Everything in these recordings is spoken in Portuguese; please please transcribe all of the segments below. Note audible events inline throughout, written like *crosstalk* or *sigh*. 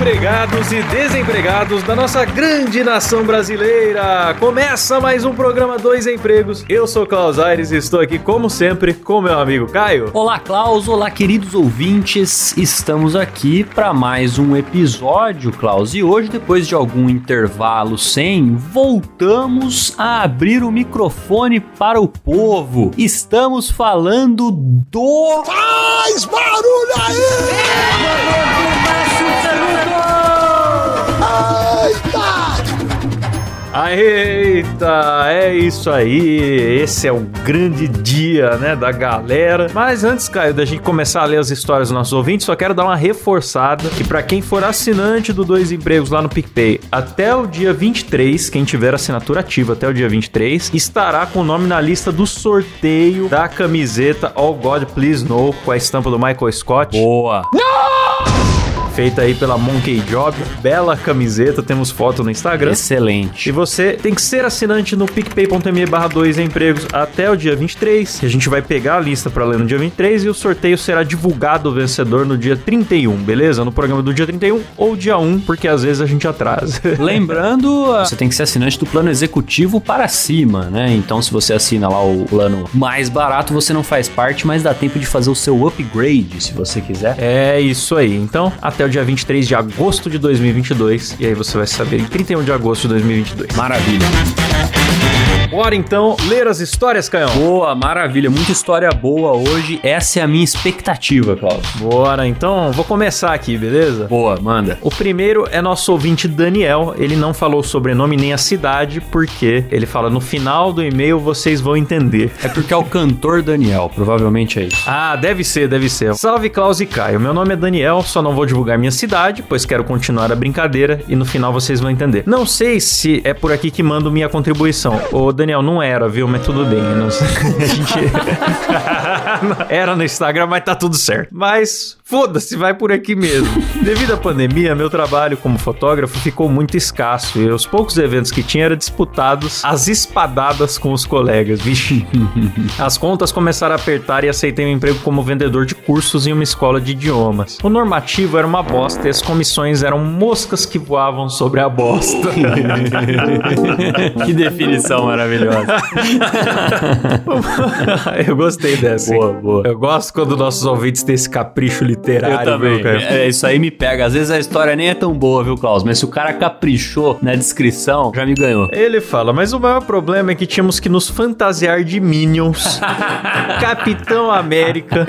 Empregados e desempregados da nossa grande nação brasileira! Começa mais um programa Dois Empregos. Eu sou Klaus Aires e estou aqui, como sempre, com meu amigo Caio. Olá, Klaus. Olá, queridos ouvintes. Estamos aqui para mais um episódio, Klaus. E hoje, depois de algum intervalo sem, voltamos a abrir o microfone para o povo. Estamos falando do. Faz barulho aí! Eita, é isso aí. Esse é o grande dia, né, da galera. Mas antes, Caio, da gente começar a ler as histórias dos nossos ouvintes, só quero dar uma reforçada que para quem for assinante do Dois Empregos lá no PicPay, até o dia 23, quem tiver assinatura ativa até o dia 23, estará com o nome na lista do sorteio da camiseta All God Please No com a estampa do Michael Scott. Boa! Feita aí pela Monkey Job. Bela camiseta, temos foto no Instagram. E Excelente. você tem que ser assinante no picpay.me barra 2 empregos até o dia 23. Que a gente vai pegar a lista pra ler no dia 23 e o sorteio será divulgado o vencedor no dia 31, beleza? No programa do dia 31 ou dia 1, porque às vezes a gente atrasa. *laughs* Lembrando, ah, você tem que ser assinante do plano executivo para cima, né? Então, se você assina lá o plano mais barato, você não faz parte, mas dá tempo de fazer o seu upgrade, se você quiser. É isso aí. Então, até o dia 23 de agosto de 2022. E aí você vai saber em 31 de agosto de 2022. Maravilha. Bora então ler as histórias, Canhão. Boa, maravilha. Muita história boa hoje. Essa é a minha expectativa, Claudio. Bora, então vou começar aqui, beleza? Boa, manda. O primeiro é nosso ouvinte Daniel. Ele não falou o sobrenome nem a cidade, porque ele fala no final do e-mail vocês vão entender. É porque é o cantor Daniel, provavelmente é isso. Ah, deve ser, deve ser. Salve Klaus e Caio. Meu nome é Daniel, só não vou divulgar minha cidade, pois quero continuar a brincadeira e no final vocês vão entender. Não sei se é por aqui que mando minha contribuição. Ô Daniel, não era, viu? Mas tudo bem. *laughs* A gente. *laughs* era no Instagram, mas tá tudo certo. Mas foda-se, vai por aqui mesmo. *laughs* Devido à pandemia, meu trabalho como fotógrafo ficou muito escasso e os poucos eventos que tinha eram disputados às espadadas com os colegas. Vixe. *laughs* As contas começaram a apertar e aceitei um emprego como vendedor de cursos em uma escola de idiomas. O normativo era uma bosta e as comissões eram moscas que voavam sobre a bosta. *laughs* que definição maravilhosa. Eu gostei dessa. hein? Boa, boa. Eu gosto quando nossos ouvintes têm esse capricho literário. Viu, cara? É, isso aí me pega. Às vezes a história nem é tão boa, viu, Klaus? Mas se o cara caprichou na descrição, já me ganhou. Ele fala, mas o maior problema é que tínhamos que nos fantasiar de Minions, *laughs* Capitão América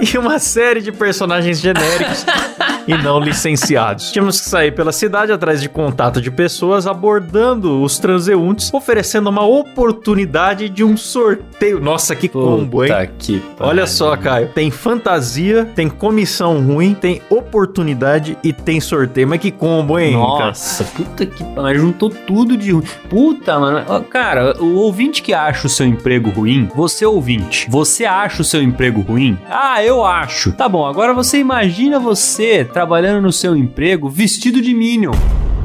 e uma série de personagens genéricos e não licenciados. Tínhamos que sair pela cidade atrás de contato de pessoas, abordando os transeuntes, oferecendo uma oportunidade de um sorteio. Nossa, que combo, hein? Puta que Olha só, Caio. Tem fantasia, tem comissão ruim, tem oportunidade e tem sorteio. Mas que combo, hein? cara? Nossa, puta que pariu. Juntou tudo de ruim. Puta, mano. Cara, o ouvinte que acha o seu emprego ruim, você ouvinte, você acha o seu emprego ruim? Ah, eu acho. Tá bom, agora você imagina você trabalhando no seu emprego vestido de Minion.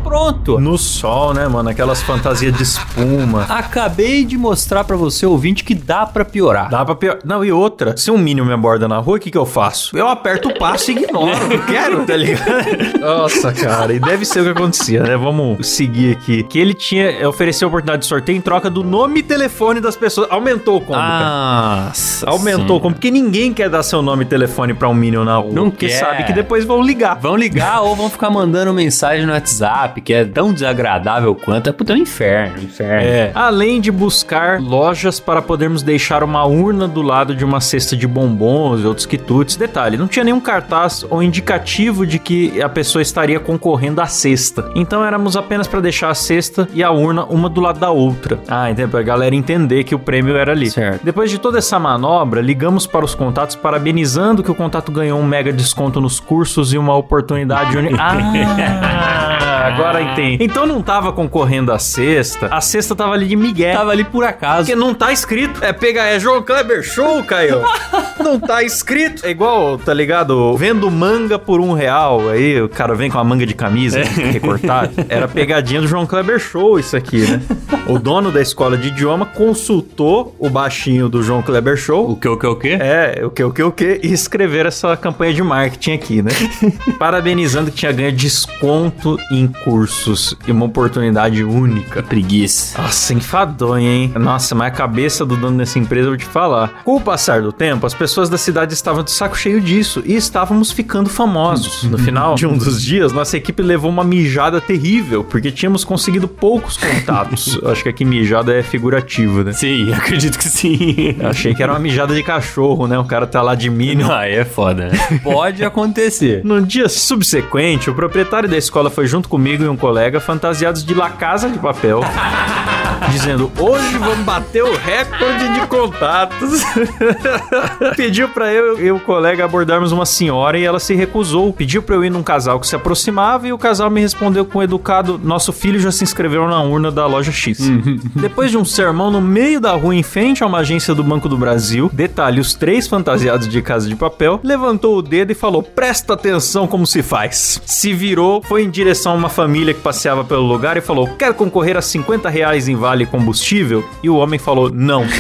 Pronto. No sol, né, mano? Aquelas fantasias de espuma. *laughs* Acabei de mostrar pra você, ouvinte, que dá pra piorar. Dá pra pior. Não, e outra. Se um Minion me aborda na rua, o que que eu faço? Eu aperto o passo e ignoro. Não quero, tá ligado? *laughs* Nossa, cara. E deve ser o que acontecia, né? Vamos seguir aqui. Que ele tinha ofereceu a oportunidade de sorteio em troca do nome e telefone das pessoas. Aumentou o combo, cara. Nossa. Aumentou o combo. Porque ninguém quer dar seu nome e telefone pra um Minion na rua. Não porque quer. sabe que depois vão ligar. Vão ligar ou vão ficar mandando mensagem no WhatsApp, que é tão desagradável quanto. É puta, é um inferno, inferno. É. Além de buscar lojas para podermos deixar uma urna do lado de uma cesta de bombons e outros quitutes. Detalhe, não tinha nenhum cartaz ou indicativo de que a pessoa estaria concorrendo à cesta. Então éramos apenas para deixar a cesta e a urna uma do lado da outra. Ah, entendeu? Pra galera entender que o prêmio era ali. Certo. Depois de toda essa manobra, ligamos para os contatos parabenizando que o contato ganhou um mega desconto nos cursos e uma oportunidade uni... *laughs* Ah, Agora entendi. Então não tava concorrendo a sexta, a sexta tava ali de Miguel. Tava ali por acaso. Porque não tá escrito. É pegar, é João Kleber Show, Caio. *laughs* não tá escrito. É igual, tá ligado? Vendo manga por um real. Aí o cara vem com a manga de camisa recortada. Era pegadinha do João Kleber Show isso aqui, né? O dono da escola de idioma consultou o baixinho do João Kleber Show. O que, o que, o que? É, o que, o que, o que, e escrever essa campanha de marketing aqui, né? *laughs* Parabenizando que tinha ganho desconto em cursos e uma oportunidade única. Preguiça. Nossa, enfadonho, hein? Nossa, mas a cabeça do dono dessa empresa, eu vou te falar. Com o passar do tempo, as pessoas da cidade estavam de saco cheio disso e estávamos ficando famosos. No *laughs* final de um *laughs* dos dias, nossa equipe levou uma mijada terrível, porque tínhamos conseguido poucos contatos. *laughs* Acho que aqui mijada é figurativo, né? Sim, acredito que sim. Eu achei que era uma mijada de cachorro, né? O cara tá lá de Minion. Aí é foda, né? Pode acontecer. No dia subsequente, o proprietário da escola foi junto comigo e um colega fantasiados de La Casa de Papel. *laughs* Dizendo, hoje vamos bater o recorde de contatos. *laughs* Pediu pra eu e o colega abordarmos uma senhora e ela se recusou. Pediu pra eu ir num casal que se aproximava e o casal me respondeu com educado: Nosso filho já se inscreveu na urna da loja X. Depois de um sermão no meio da rua em frente a uma agência do Banco do Brasil, detalhe: os três fantasiados de casa de papel, levantou o dedo e falou: Presta atenção como se faz. Se virou, foi em direção a uma família que passeava pelo lugar e falou: Quer concorrer a 50 reais em vale combustível? E o homem falou: Não. *laughs*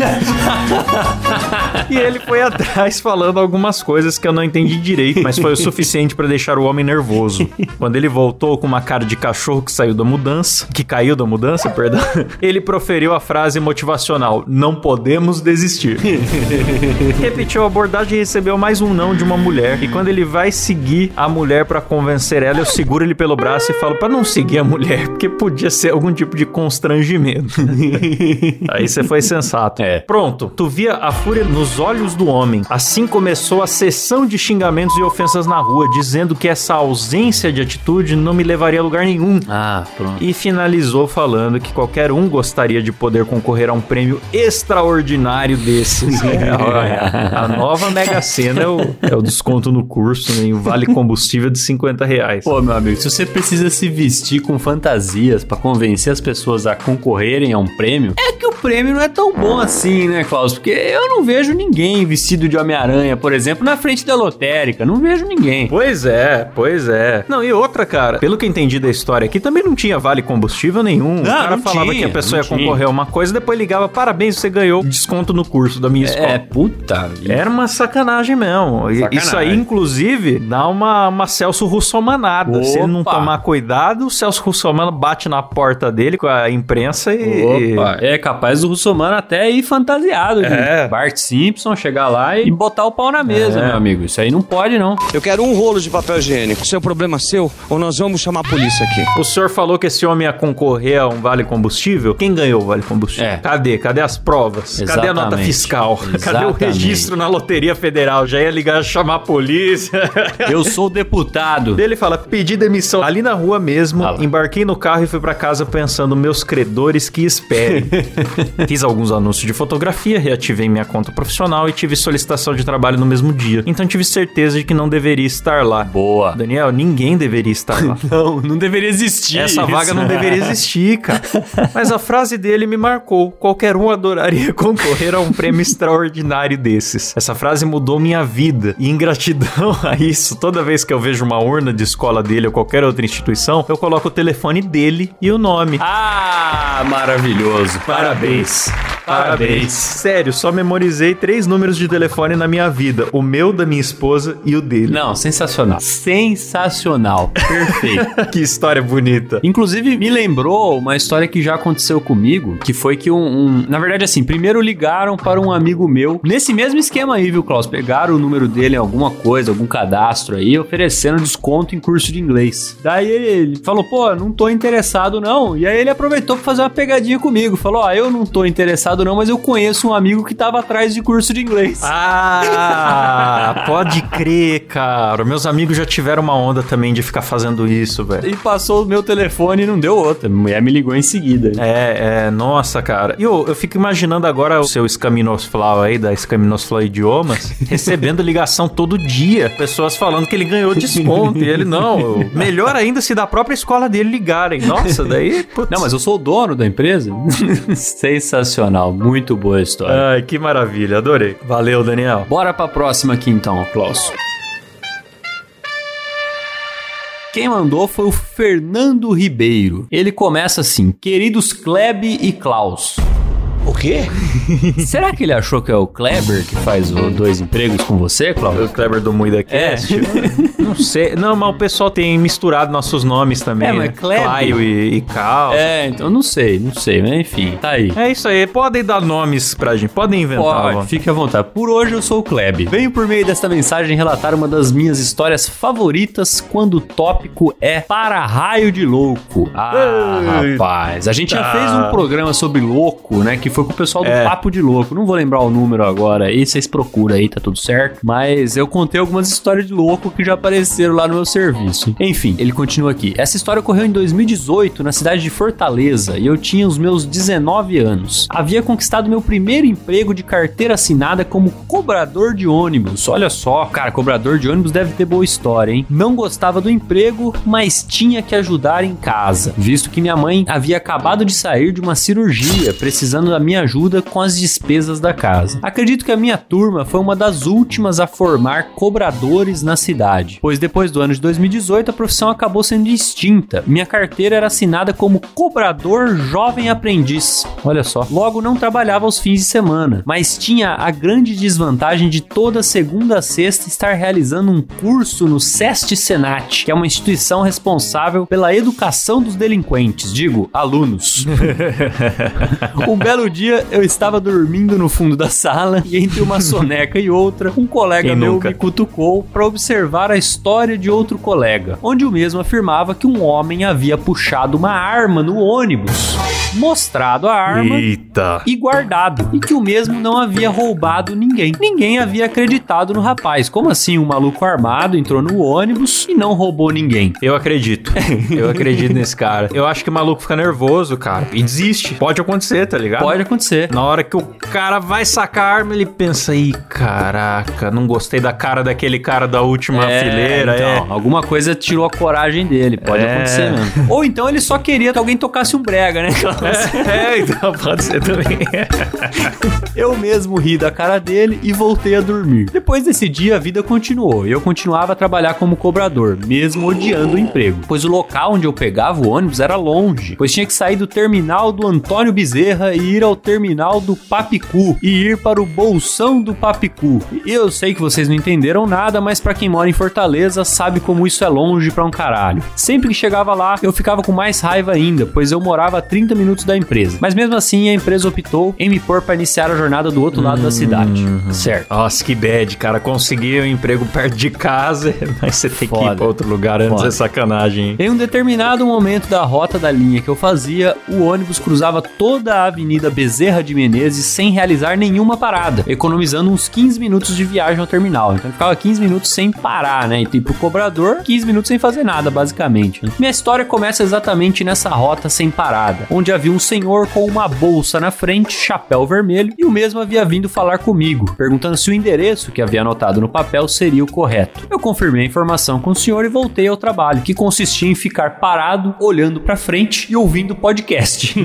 e ele foi atrás falando algumas coisas que eu não entendi direito, mas foi o suficiente pra deixar o homem nervoso. Quando ele voltou com uma cara de cachorro que saiu da mudança, que caiu da mudança, perdão, *laughs* ele proferiu a frase motivacional: Não podemos desistir. *laughs* Repetiu a abordagem e recebeu mais um não de uma mulher. E quando ele vai seguir a mulher pra convencer ela, eu seguro ele pelo braço e falo pra não seguir a mulher, porque podia ser algum tipo de constrangimento. *laughs* Aí você foi sensato. É. Pronto, tu via a fúria nos olhos do homem. Assim começou a sessão de xingamentos e ofensas na rua, dizendo que essa ausência de atitude não me levaria a lugar nenhum. Ah, pronto. E finalizou falando que qualquer um gostaria de poder concorrer a um prêmio extraordinário desses. *laughs* É, olha, a nova Mega Sena é o, é o desconto no curso, né? O vale combustível de 50 reais. Pô, meu amigo, se você precisa se vestir com fantasias pra convencer as pessoas a concorrerem a um prêmio, é que o prêmio não é tão bom assim, né, Klaus? Porque eu não vejo ninguém vestido de Homem-Aranha, por exemplo, na frente da lotérica. Não vejo ninguém. Pois é, pois é. Não, e outra, cara, pelo que eu entendi da história aqui, também não tinha vale combustível nenhum. o cara não falava tinha, que a pessoa não ia tinha. concorrer a uma coisa, depois ligava, parabéns, você ganhou desconto no curso da minha escola. É, puta vida. Era uma sacanagem mesmo. Sacanagem. Isso aí, inclusive, dá uma, uma Celso Russomanada. Se ele não Opa. tomar cuidado, o Celso Russomano bate na porta dele com a imprensa e. Opa, é capaz do Russomano até ir fantasiado. É. Bart Simpson chegar lá e botar o pau na mesa, É. meu amigo. Isso aí não pode, não. Eu quero um rolo de papel higiênico. Isso é um problema seu ou nós vamos chamar a polícia aqui? O senhor falou que esse homem ia concorrer a um vale combustível. Quem ganhou o vale combustível? É. Cadê? Cadê as provas? Cadê a nota Exatamente. fiscal? *laughs* Cadê o Exatamente. registro na Loteria Federal? Já ia ligar chamar a polícia. *laughs* Eu sou deputado. Ele fala: pedi demissão ali na rua mesmo, Ah embarquei no carro e fui pra casa pensando, meus credores que esperem. *laughs* Fiz alguns anúncios de fotografia, reativei minha conta profissional e tive solicitação de trabalho no mesmo dia. Então tive certeza de que não deveria estar lá. Boa. Daniel, ninguém deveria estar lá. *laughs* Não, não deveria existir. Essa isso. vaga não deveria existir, cara. *laughs* Mas a frase dele me marcou. Qualquer um adoraria concorrer a um prêmio extraordinário desses. Essa frase mudou minha vida. E em gratidão a isso, toda vez que eu vejo uma urna de escola dele ou qualquer outra instituição, eu coloco o telefone dele e o nome. Ah, maravilhoso. Parabéns. Parabéns. Sério, só memorizei três números de telefone na minha vida: o meu, da minha esposa e o dele. Não, sensacional. Sensacional. Perfeito. *laughs* que história bonita. Inclusive, me lembrou uma história que já aconteceu comigo, que foi que um, um- Na verdade, assim, primeiro ligaram para um amigo meu, nesse mesmo esquema aí, viu, Klaus? Pegaram o número dele em alguma coisa, algum cadastro aí, oferecendo desconto em curso de inglês. Daí ele, ele falou, pô, não tô interessado não. E aí ele aproveitou pra fazer uma pegadinha comigo. Falou, ó, eu não tô interessado não, mas eu conheço um amigo que tava atrás de curso de inglês. Ah, *laughs* pode crer, cara. Meus amigos já tiveram uma onda também de ficar fazendo isso, velho. E passou o meu telefone e não deu outra. A mulher me ligou em seguida. É, é, nossa, cara. E eu, eu fico imaginando agora o seu Escaminosflau aí, da Escaminosflau Idiomas, *laughs* recebendo ligação todo dia. Pessoas falando que ele ganhou desconto. e ele, não, melhor ainda se da própria escola dele ligarem. Nossa, daí. Putz. Não, mas eu sou o dono da empresa. *laughs* Sensacional, muito boa a história. Ai, que maravilha, adorei. Valeu, Daniel. Bora pra próxima aqui então, Klaus. Quem mandou foi o Fernando Ribeiro. Ele começa assim: Queridos Kleb e Klaus. O quê? *laughs* Será que ele achou que é o Kleber que faz o dois empregos com você, Klaus? O Kleber do Muida Cast? *laughs* Não sei. Não, mas o pessoal tem misturado nossos nomes também. É, mas né? Kleber- Claio e, e Cal. É. É, então não sei, não sei, mas enfim, tá aí. isso aí. Podem dar nomes pra gente. Podem inventar. Pode, fique à vontade. Por hoje eu sou o Kleb. Venho por meio desta mensagem relatar uma das minhas histórias favoritas quando o tópico é para-raio de louco. Ah, Ei. rapaz. A gente já fez um programa sobre louco, né? Que foi com o pessoal do É. Papo de Louco. Não vou lembrar o número agora aí, vocês procuram aí, tá tudo certo. Mas eu contei algumas histórias de louco que já apareceram lá no meu serviço. Enfim, ele continua aqui. Essa história ocorreu em 2018, na cidade de Fortaleza, e eu tinha os meus 19 anos. Havia conquistado meu primeiro emprego de carteira assinada como cobrador de ônibus. Olha só, cara, cobrador de ônibus deve ter boa história, hein? Não gostava do emprego, mas tinha que ajudar em casa, visto que minha mãe havia acabado de sair de uma cirurgia, precisando da minha ajuda com as despesas da casa. Acredito que a minha turma foi uma das últimas a formar cobradores na cidade, pois depois do ano de 2018 a profissão acabou sendo extinta. Minha carteira era assinada como cobrador jovem aprendiz. Olha só. Logo não trabalhava aos fins de semana, mas tinha a grande desvantagem de toda segunda a sexta estar realizando um curso no SEST Senat, que é uma instituição responsável pela educação dos delinquentes, digo, alunos. *laughs* Um belo dia eu estava dormindo no fundo da sala e entre uma *laughs* soneca e outra, um colega Quem meu nunca? me cutucou para observar a história de outro colega, onde o mesmo afirmava que um homem havia puxado uma arma no ônibus, mostrado a arma Eita. e guardado, e que o mesmo não havia roubado ninguém. Ninguém havia acreditado no rapaz. Como assim um maluco armado entrou no ônibus e não roubou ninguém? Eu acredito. Eu acredito nesse cara. Eu acho que o maluco fica nervoso, cara. E desiste. Pode acontecer, tá ligado? Pode acontecer. Na hora que o cara vai sacar a arma, ele pensa: ih, caraca, não gostei da cara daquele cara da última fileira. então, é. alguma coisa tirou a coragem dele, pode É. acontecer mesmo. Ou então ele só queria que alguém tocasse um brega, né? *laughs* É, então pode ser também. *laughs* Eu mesmo ri da cara dele e voltei a dormir. Depois desse dia, a vida continuou e eu continuava a trabalhar como cobrador, mesmo odiando o emprego. Pois o local onde eu pegava o ônibus era longe, pois tinha que sair do terminal do Antônio Bezerra e ir ao terminal do Papicu e ir para o Bolsão do Papicu. Eu sei que vocês não entenderam nada, mas pra quem mora em Fortaleza sabe como isso é longe pra um caralho. Sempre que chegava lá, eu ficava com mais raiva ainda, pois eu morava a 30 minutos da empresa. Mas mesmo assim, a empresa optou em me pôr pra iniciar a jornada do outro lado da cidade. Certo. Nossa, que bad, cara. Conseguir um emprego perto de casa, *laughs* mas você tem que ir Foda. pra outro lugar antes Foda. é sacanagem, hein? Em um determinado momento da rota da linha que eu fazia, o ônibus cruzava toda a Avenida Bezerra de Menezes sem realizar nenhuma parada, economizando uns 15 minutos de viagem ao terminal. Então ficava 15 minutos sem parar, né? E tipo, o cobrador, 15 minutos sem fazer nada, basicamente. Minha história começa exatamente nessa rota sem parada, onde havia um senhor com uma bolsa na frente, chapéu vermelho, e o mesmo havia vindo falar comigo, perguntando se o endereço que havia anotado no papel seria o correto. Eu confirmei a informação com o senhor e voltei ao trabalho, que consistia em ficar parado, olhando pra frente e ouvindo podcast. *laughs*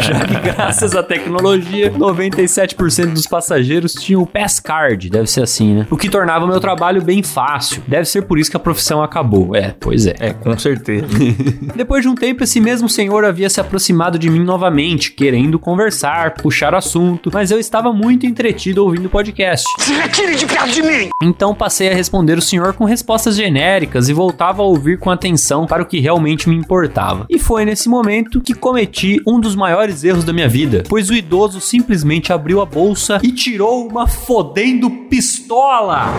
Já que graças à tecnologia, 97% dos passageiros tinham o Pass Card, deve ser assim, né? O que tornava o meu trabalho bem fácil. Deve ser por isso que a profissão acabou. É, pois é. É, com certeza. *laughs* Depois de um tempo, esse mesmo senhor havia se aproximado de mim novamente, querendo conversar, puxar assunto, mas eu estava muito entretido ouvindo o podcast. Se retire de perto de mim! Então passei a responder o senhor com respostas genéricas e voltava a ouvir com atenção para o que realmente me importava. E foi nesse momento que cometi um dos maiores erros da minha vida, pois o idoso simplesmente abriu a bolsa e tirou uma fodendo pistola.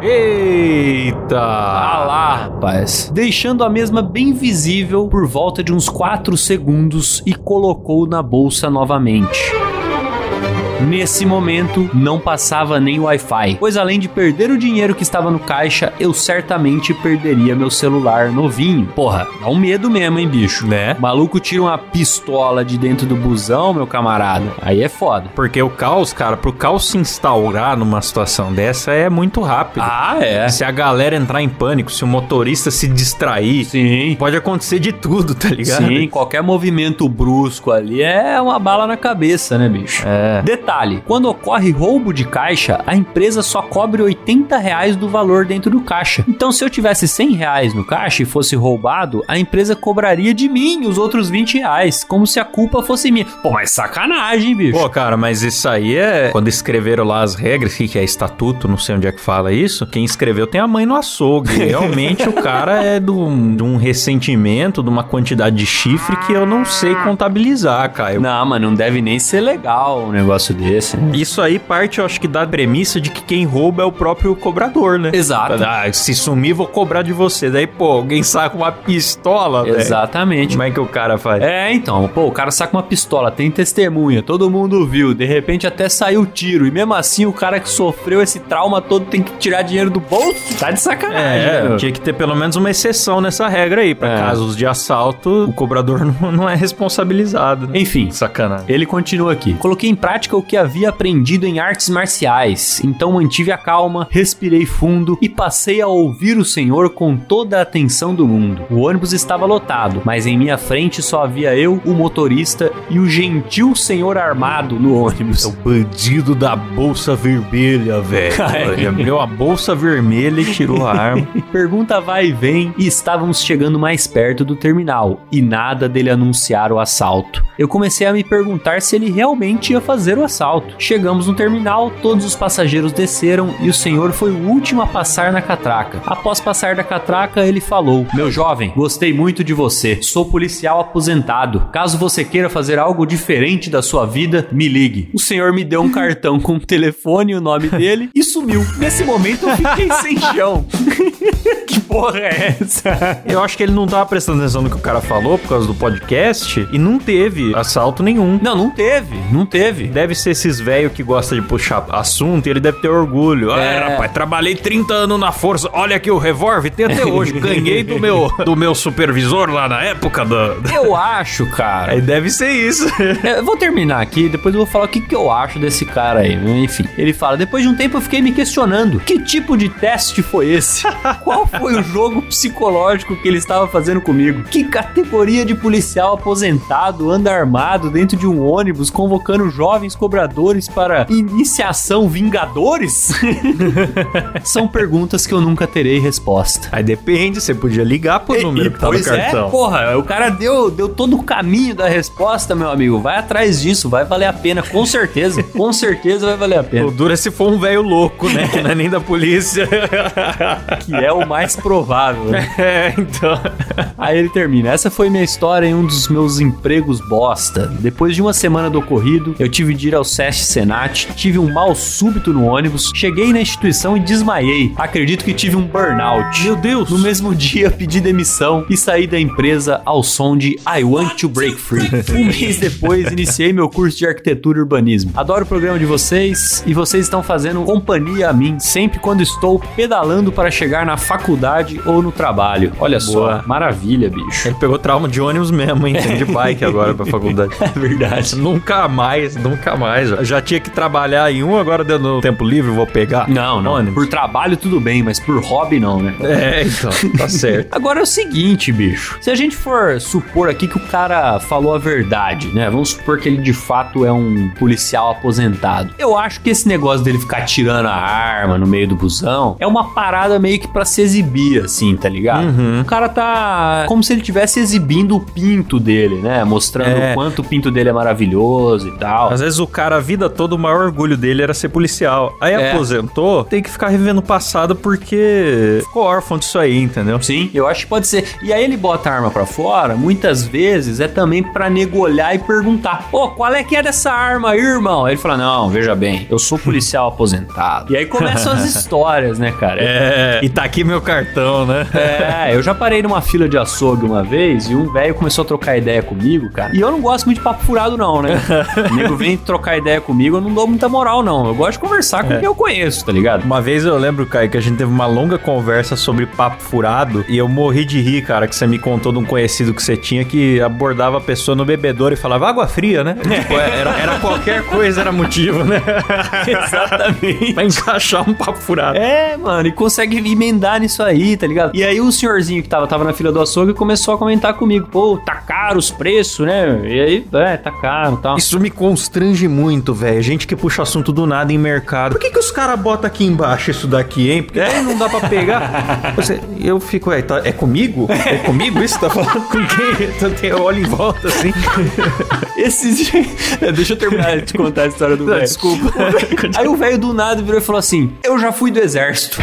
Eita! Ah lá, rapaz. Deixando a mesma bem visível por volta de uns 4 segundos e colocou na bolsa novamente. Nesse momento, não passava nem Wi-Fi, pois além de perder o dinheiro que estava no caixa, eu certamente perderia meu celular novinho. Porra, dá um medo mesmo, hein, bicho? Né? O maluco tira uma pistola de dentro do busão, meu camarada. Aí é foda. Porque o caos, cara, pro caos se instaurar numa situação dessa é muito rápido. Ah, é. Se a galera entrar em pânico, se o motorista se distrair, Sim. pode acontecer de tudo, tá ligado? Sim, qualquer movimento brusco ali é uma bala na cabeça, né, bicho? É. Detalhe, quando ocorre roubo de caixa, a empresa só cobre 80 reais do valor dentro do caixa. Então, se eu tivesse 100 reais no caixa e fosse roubado, a empresa cobraria de mim os outros 20 reais, como se a culpa fosse minha. Pô, mas sacanagem, bicho. Pô, cara, mas isso aí é. Quando escreveram lá as regras, *laughs* que que é estatuto, não sei onde é que fala isso. Quem escreveu tem a mãe no açougue. *laughs* Realmente o cara é do, de um ressentimento, de uma quantidade de chifre que eu não sei contabilizar, cara. Não, mas não deve nem ser legal um negócio desse. né? Isso aí parte, eu acho que da premissa de que quem rouba é o próprio cobrador, né? Exato. Ah, se sumir, vou cobrar de você. Daí, pô, alguém saca uma pistola. Exatamente. Como é que o cara faz? É, então, pô, o cara saca uma pistola, tem testemunha, todo mundo viu, de repente até saiu tiro, e mesmo assim o cara que sofreu esse trauma todo tem que tirar dinheiro do bolso? Tá de sacanagem, É, né? tinha que ter pelo menos uma exceção nessa regra aí. Pra É. casos de assalto, o cobrador *laughs* não, não é responsabilizado. Né? Enfim, Sacanagem. Ele continua aqui. Coloquei em prática o que havia aprendido em artes marciais. Então mantive a calma, respirei fundo e passei a ouvir o Senhor com toda a atenção do mundo. O ônibus estava lotado, mas em minha frente só havia eu, o motorista e o gentil senhor armado no ônibus. É o bandido da bolsa vermelha, velho. *laughs* Ele abriu a bolsa vermelha e tirou a arma. *laughs* Pergunta vai e vem e estávamos chegando mais perto do terminal e nada dele anunciar o assalto. Eu comecei a me perguntar se ele realmente ia fazer o assalto. Chegamos no terminal, todos os passageiros desceram e o senhor foi o último a passar na catraca. Após passar da catraca, ele falou: Meu jovem, gostei muito de você. Sou policial aposentado. Caso você queira fazer algo diferente da sua vida, me ligue. O senhor me deu um *laughs* cartão com o telefone e o nome dele e sumiu. Nesse momento eu fiquei *laughs* sem chão. *laughs* que porra é essa? Eu acho que ele não tava prestando atenção no que o cara falou por causa do podcast e não teve assalto nenhum. Não, não teve, não teve. Deve ser esses velhos que gostam de puxar assunto ele deve ter orgulho. Ah, É. rapaz, trabalhei 30 anos na força. Olha aqui o revólver, tem até *laughs* hoje. Ganhei do meu, do meu supervisor lá na época da. Eu acho, cara. Aí deve ser isso. *laughs* Eu vou terminar aqui, depois eu vou falar o que, que eu acho desse cara aí. Enfim, ele fala: depois de um tempo eu fiquei me questionando: que tipo de teste foi esse? Qual foi o jogo psicológico que ele estava fazendo comigo? Que categoria de policial aposentado anda armado dentro de um ônibus convocando jovens cobradores para iniciação Vingadores? *laughs* São perguntas que eu nunca terei resposta. Aí depende, você podia ligar pro número que tá no pois cartão. É, porra, o cara deu, deu todo o caminho da resposta, meu amigo. Vai atrás disso, vai valer a pena, com certeza. *laughs* com certeza vai valer a O pena. duro é se for um velho louco, né? *laughs* Que não é nem da polícia. Que é o mais provável. né? é, então. Aí ele termina. Essa foi minha história em um dos meus empregos bosta. Depois de uma semana do ocorrido, eu tive de ir ao SESC Senat, tive um mal súbito no ônibus, cheguei na instituição e desmaiei. Acredito que tive um burnout. Meu Deus. No mesmo *laughs* dia, pedi demissão e saí da empresa ao som de I Want to Break Free. Um mês depois, iniciei meu curso de arquitetura e urbanismo. Adoro o programa de vocês e vocês estão fazendo companhia a mim sempre quando estou pedalando para chegar na faculdade ou no trabalho. Olha só, Boa. maravilha, bicho. Ele pegou trauma de ônibus mesmo, hein? De bike agora pra *laughs* faculdade. É verdade. Nunca mais, nunca mais. Eu já tinha que trabalhar em um, agora dando tempo livre, vou pegar. Não, não. Ônibus. Por trabalho tudo bem, mas por hobby não, né? É, então, tá *laughs* certo. Agora é o seguinte, bicho. Se a gente for supor aqui que o cara falou a verdade, né? Vamos supor que ele de fato é um policial aposentado. Eu acho que esse negócio dele ficar tirando a arma no meio do busão é uma parada meio que pra se exibir, assim, tá ligado? O cara tá como se ele estivesse exibindo o pinto dele, né? Mostrando É. o quanto o pinto dele é maravilhoso e tal. Às vezes o cara, a vida toda, o maior orgulho dele era ser policial. Aí É. aposentou, tem que ficar revendo o passado porque ficou órfão disso aí, entendeu? Sim, eu acho que pode ser. E aí ele bota a arma pra fora, muitas vezes é também pra nego olhar e perguntar: Ô, qual é que é dessa arma aí, irmão? Aí ele fala: Não, veja bem, eu sou policial aposentado. E aí começam as *laughs* histórias, né, cara? É, e tá aqui meu cartão né? É, eu já parei numa fila de açougue uma vez e um velho começou a trocar ideia comigo, cara. E eu não gosto muito de papo furado, não, né? *laughs* O nego vem trocar ideia comigo, eu não dou muita moral, não. Eu gosto de conversar com quem eu conheço, tá ligado? Uma vez eu lembro, Caio, que a gente teve uma longa conversa sobre papo furado e eu morri de rir, cara, que você me contou de um conhecido que você tinha que abordava a pessoa no bebedouro e falava água fria, né? tipo, era, era qualquer coisa, era motivo, né? *laughs* Exatamente. pra encaixar um papo furado. É, mano, e consegue emendar nisso aí, tá ligado? E aí o senhorzinho que tava, tava na fila do açougue começou a comentar comigo, pô, tá caro os preços, né? E aí, é, tá caro e tal. Isso me constrange muito, velho. Gente que puxa assunto do nada em mercado. Por que, que os caras botam aqui embaixo isso daqui, hein? Porque daí não dá pra pegar. *laughs* Você- eu fico, é, tá- é comigo? É comigo isso? Tá falando com quem? Então, Eu olho em volta assim. *laughs* Esses dias... Deixa eu terminar de contar a história do velho. Desculpa. *laughs* Aí o velho do nada virou e falou assim: Eu já fui do exército.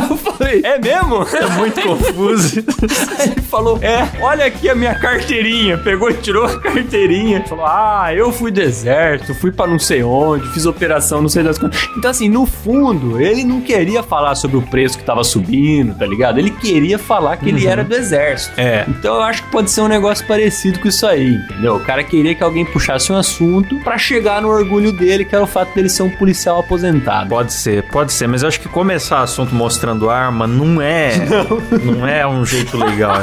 *laughs* eu falei, é mesmo? É muito confuso. *laughs* Aí ele falou: É, olha aqui a minha carteirinha. Pegou e tirou a carteirinha. Falou: Ah, eu fui do exército, fui pra não sei onde, fiz operação não sei das coisas. Então, assim, no fundo, ele não queria falar sobre o preço que tava subindo, tá ligado? Ele queria falar que ele era do exército. É. Então eu acho que pode ser um negócio parecido com isso aí, entendeu? O cara queria que alguém puxasse um assunto pra chegar no orgulho dele, que era o fato dele ser um policial aposentado. Pode ser, pode ser, mas eu acho que começar assunto mostrando arma não é, *laughs* não, é um jeito legal.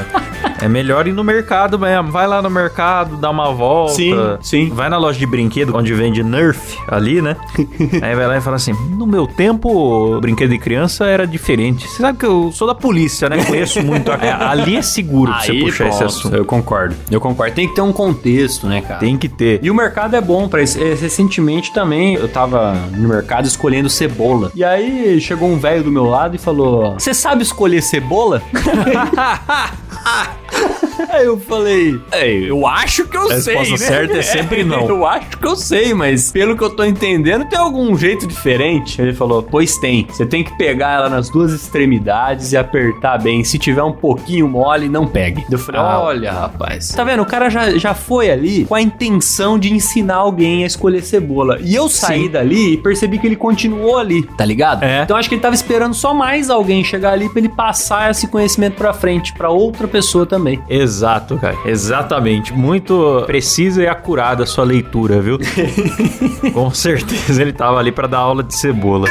É melhor ir no mercado mesmo. Vai lá no mercado, dá uma volta. Sim, sim. Vai na loja de brinquedo, onde vende Nerf ali, né? *laughs* Aí vai lá e fala assim: No meu tempo, o brinquedo de criança era diferente. Você sabe que eu sou da polícia, né? Conheço *laughs* muito. É, ali é seguro pra você puxar esse pronto, assunto. Eu concordo. Eu concordo. Tem que ter um contexto, né, cara? Tem que ter. E o mercado é bom pra isso. Eh, Recentemente também eu tava no mercado escolhendo cebola. E aí chegou um velho do meu lado e falou: Você sabe escolher cebola? *laughs* *laughs* Aí eu falei, "É, eu acho que eu A sei, resposta né? certa é sempre não. *laughs* Eu acho que eu sei, mas pelo que eu tô entendendo, tem algum jeito diferente. Ele falou, pois tem. Você tem que pegar ela nas duas extremidades e apertar bem. Se tiver um pouquinho mole, não pegue. Eu falei, Ah. olha, rapaz. Tá vendo? O cara já, já foi ali com a intenção de ensinar alguém a escolher cebola. E eu saí Sim. dali e percebi que ele continuou ali, tá ligado? É. Então acho que ele tava esperando só mais alguém chegar ali pra ele passar esse conhecimento pra frente pra outra pessoa também. Exato, cara. Exatamente. Muito precisa e acurada a sua leitura, viu? *laughs* Com certeza ele tava ali pra dar aula de cebola.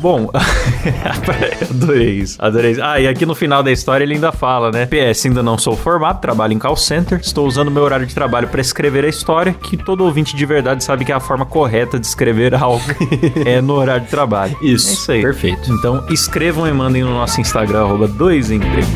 Bom, *laughs* adorei isso. Adorei isso. Ah, e aqui no final da história ele ainda fala, né? PS, ainda não sou formado, trabalho em call center, estou usando meu horário de trabalho pra escrever a história, que todo ouvinte de verdade sabe que é a forma correta de escrever *laughs* algo é no horário de trabalho. Isso. É isso aí. Perfeito. Então escrevam e mandem no nosso Instagram, arroba dois empregos.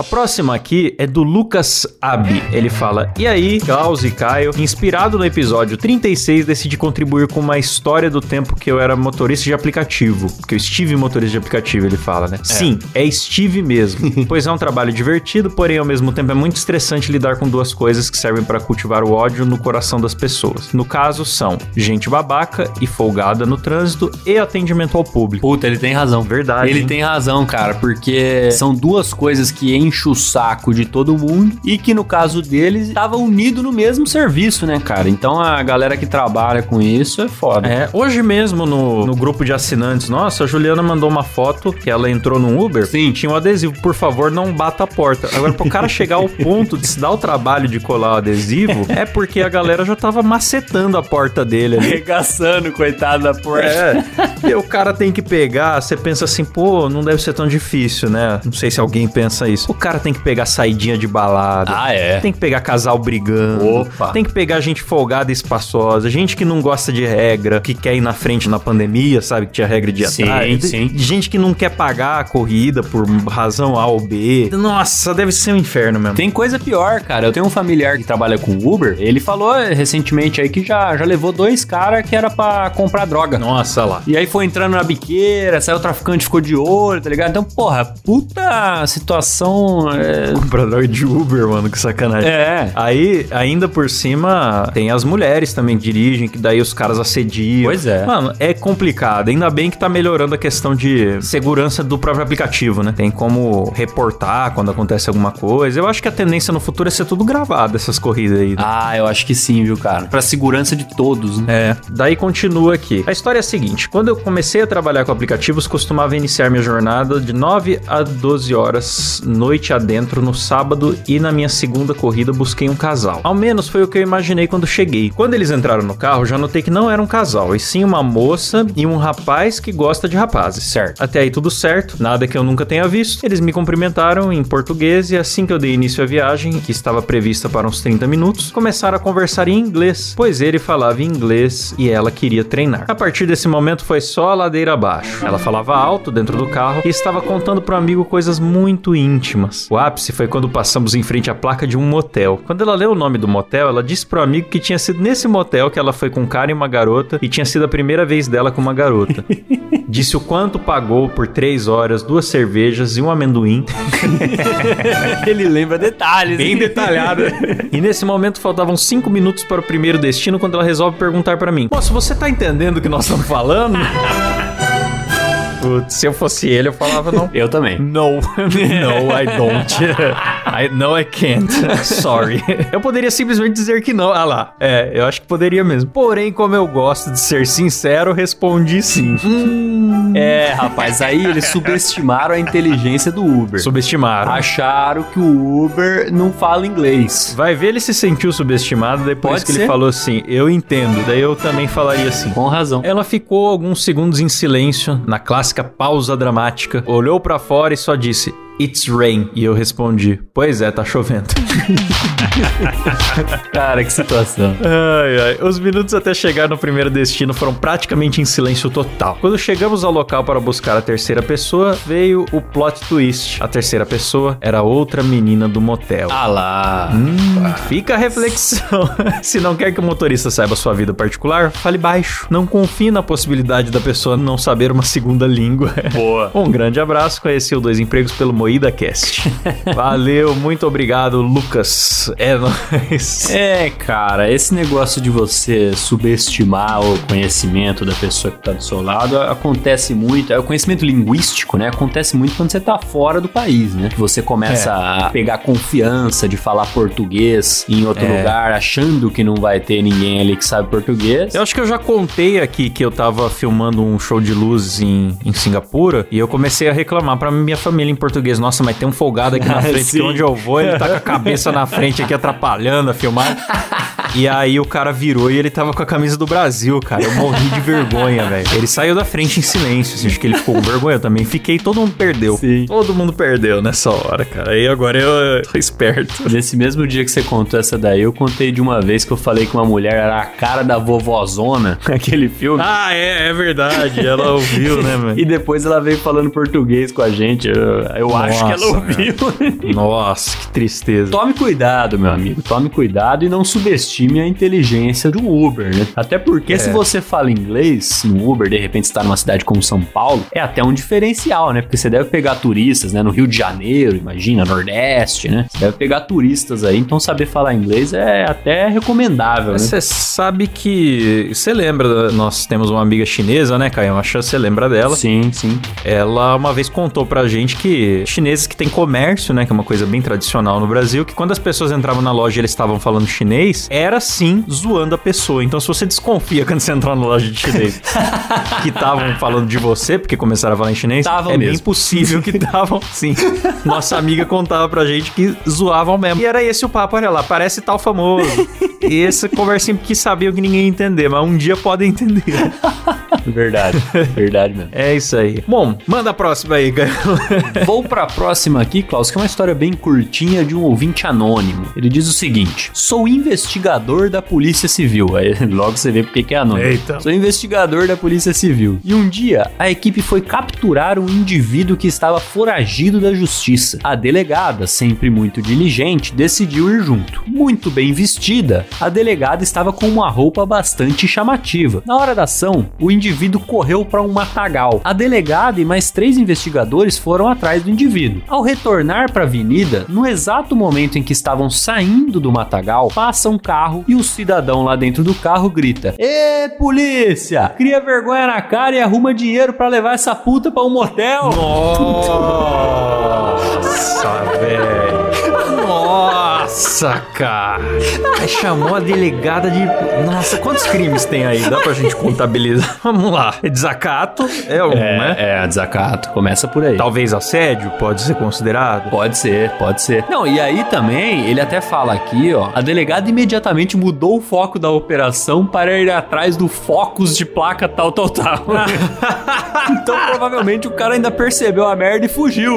A próxima aqui é do Lucas Abi. Ele fala: E aí, Klaus e Caio, inspirado no episódio 36, decidi contribuir com uma história do tempo que eu era motorista de aplicativo. Que eu estive motorista de aplicativo, ele fala, né? Sim, é estive mesmo. *laughs* pois é um trabalho divertido, porém ao mesmo tempo é muito estressante lidar com duas coisas que servem para cultivar o ódio no coração das pessoas. No caso, são gente babaca e folgada no trânsito e atendimento ao público. Puta, ele tem razão. Verdade, Ele hein? tem razão, cara, porque são duas coisas que enchem o saco de todo mundo e que no caso deles estava unido no mesmo serviço, né, cara? Então a galera que trabalha com isso é foda. É, hoje mesmo no, no grupo de assinantes, nossa, a Juliana mandou uma foto que ela entrou num Uber. Sim. Tinha um adesivo, por favor, não bata a porta. Agora, pro cara chegar ao ponto de se dar o trabalho de colar o adesivo, é porque a galera já tava macetando a porta dele ali. Arregaçando, coitado da porta. É, e o cara tem que pegar, você pensa assim, pô, não deve ser tão difícil, né? Não sei se alguém pensa isso. O cara tem que pegar saidinha de balada. Ah, é? Tem que pegar casal brigando. Opa. Tem que pegar gente folgada e espaçosa. Gente que não gosta de regra, que quer ir na frente na pandemia, sabe? Que tinha regra de Sim, atrás. sim. Gente que não quer pagar a corrida por razão A ou B. Nossa, deve ser um inferno mesmo. Tem coisa pior, cara. Eu tenho um familiar que trabalha com Uber. Ele falou recentemente aí que já, já levou dois caras que era pra comprar droga. Nossa lá. E aí foi entrando na biqueira, saiu o traficante, ficou de olho, tá ligado? Então, porra, puta situação Então, é... Comprador de Uber, mano, que sacanagem. É. Aí, ainda por cima, tem as mulheres também que dirigem, que daí os caras assediam. Pois é. Mano, é complicado. Ainda bem que tá melhorando a questão de segurança do próprio aplicativo, né? Tem como reportar quando acontece alguma coisa. Eu acho que a tendência no futuro é ser tudo gravado, essas corridas aí. né? Ah, eu acho que sim, viu, cara? Pra segurança de todos, né? É, daí continua aqui. A história é a seguinte: quando eu comecei a trabalhar com aplicativos, costumava iniciar minha jornada de 9 a 12 horas, noite adentro, no sábado, e na minha segunda corrida busquei um casal. Ao menos foi o que eu imaginei quando cheguei. Quando eles entraram no carro, já notei que não era um casal, e sim uma moça e um rapaz que gosta de rapazes. Certo. Até aí tudo certo, nada que eu nunca tenha visto. Eles me cumprimentaram em português e assim que eu dei início à viagem, que estava prevista para uns 30 minutos, começaram a conversar em inglês, pois ele falava inglês e ela queria treinar. A partir desse momento foi só a ladeira abaixo. Ela falava alto dentro do carro e estava contando para o amigo coisas muito íntimas. O ápice foi quando passamos em frente à placa de um motel. Quando ela leu o nome do motel, ela disse pro amigo que tinha sido nesse motel que ela foi com um cara e uma garota e tinha sido a primeira vez dela com uma garota. *laughs* Disse o quanto pagou por três horas, duas cervejas e um amendoim. *laughs* Ele lembra detalhes. Bem hein? detalhado. e nesse momento faltavam cinco minutos para o primeiro destino quando ela resolve perguntar para mim: Moço, você tá entendendo o que nós estamos falando? *laughs* Putz, se eu fosse ele, eu falava não. *laughs* Eu também. No, *laughs* no, I don't. I, no, I can't. *laughs* Sorry. Eu poderia simplesmente dizer que não. Ah lá. É, eu acho que poderia mesmo. Porém, como eu gosto de ser sincero, respondi sim. É, rapaz, aí eles subestimaram a inteligência do Uber. Subestimaram. Acharam que o Uber não fala inglês. Vai ver, ele se sentiu subestimado, depois Pode que ser. ele falou assim: Eu entendo. Daí eu também falaria assim. Com razão. Ela ficou alguns segundos em silêncio, na pausa dramática, olhou pra fora e só disse: It's rain. E eu respondi: Pois é, tá chovendo. *laughs* Cara, que situação. Ai, ai. Os minutos até chegar no primeiro destino foram praticamente em silêncio total. Quando chegamos ao local para buscar a terceira pessoa, veio o plot twist. A terceira pessoa era outra menina do motel. Ah lá. Fica a reflexão. *laughs* Se não quer que o motorista saiba sua vida particular, fale baixo. Não confie na possibilidade da pessoa não saber uma segunda língua. Boa. *laughs* Um grande abraço, conheci o Dois Empregos pelo Moída Cast. Valeu, muito obrigado, Lucas. É nóis. É, cara, esse negócio de você subestimar o conhecimento da pessoa que tá do seu lado acontece muito. É o conhecimento linguístico, né? Acontece muito quando você tá fora do país, né? Que você começa a pegar confiança de falar português em outro É. lugar, achando que não vai ter ninguém ali que sabe português. Eu acho que eu já contei aqui que eu tava filmando um show de luzes em, em Singapura e eu comecei a reclamar pra minha família em português. Nossa, mas tem um folgado aqui na *laughs* frente, que onde eu vou, ele tá com a cabeça na frente aqui atrapalhando a filmar. *laughs* E aí o cara virou e ele tava com a camisa do Brasil, cara. Eu morri de vergonha, velho. Ele saiu da frente em silêncio, assim, acho que ele ficou com vergonha eu também. Fiquei, todo mundo perdeu. Sim. Todo mundo perdeu nessa hora, cara. Aí agora eu tô esperto. Nesse mesmo dia que você contou essa daí, eu contei de uma vez que eu falei que uma mulher era a cara da vovozona, aquele filme. Ah, é, é verdade. Ela ouviu, né, velho? E depois ela veio falando português com a gente. Eu, eu acho que ela Nossa, ouviu. Nossa, que tristeza. Tome cuidado, meu amigo. Tome cuidado e não subestime a inteligência do Uber, né? Até porque se você fala inglês no Uber, de repente está numa cidade como São Paulo, é até um diferencial, né? Porque você deve pegar turistas, né? No Rio de Janeiro, imagina, Nordeste, né? Você deve pegar turistas aí, então saber falar inglês é até recomendável, né? Você sabe que. Você lembra? Nós temos uma amiga chinesa, né, Caio? Acho que você lembra dela. Sim, sim. Ela uma vez contou pra gente que chineses que têm comércio, né, que é uma coisa bem tradicional no Brasil, que quando as pessoas entravam na loja e eles estavam falando chinês, era sim zoando a pessoa. Então se você desconfia quando você entrar na loja de chinês *laughs* que estavam falando de você, porque começaram a falar em chinês, Tavam é bem mesmo. possível que *laughs* estavam, sim. Nossa amiga contava pra gente que zoavam mesmo. E era esse o papo, olha lá, parece tal famoso. E essa conversinha que sabiam que ninguém ia entender, mas um dia podem entender. *laughs* Verdade. Verdade mesmo. É isso aí. Bom, manda a próxima aí, Caio. Vou pra próxima aqui, Klaus, que é uma história bem curtinha de um ouvinte anônimo. Ele diz o seguinte: Sou investigador da Polícia Civil. Aí *laughs* logo você vê porque que é anônimo. Eita. Sou investigador da Polícia Civil. E um dia, a equipe foi capturar um indivíduo que estava foragido da justiça. A delegada, sempre muito diligente, decidiu ir junto. Muito bem vestida, a delegada estava com uma roupa bastante chamativa. Na hora da ação, o indivíduo correu para um matagal. A delegada e mais três investigadores foram atrás do indivíduo. Ao retornar para a avenida, no exato momento em que estavam saindo do matagal, passa um carro e o cidadão lá dentro do carro grita: Ê, polícia! Cria vergonha na cara e arruma dinheiro para levar essa puta para um motel. Nossa, velho. Nossa, cara. Chamou a delegada de. Nossa, quantos crimes tem aí? Dá pra gente contabilizar? *laughs* Vamos lá. Desacato é um, né? É, é, desacato. Começa por aí. Talvez assédio pode ser considerado. Pode ser, pode ser. Não, e aí também, ele até fala aqui, ó, a delegada imediatamente mudou o foco da operação para ir atrás do focus de placa tal, tal, tal. *laughs* então, provavelmente, o cara ainda percebeu a merda e fugiu.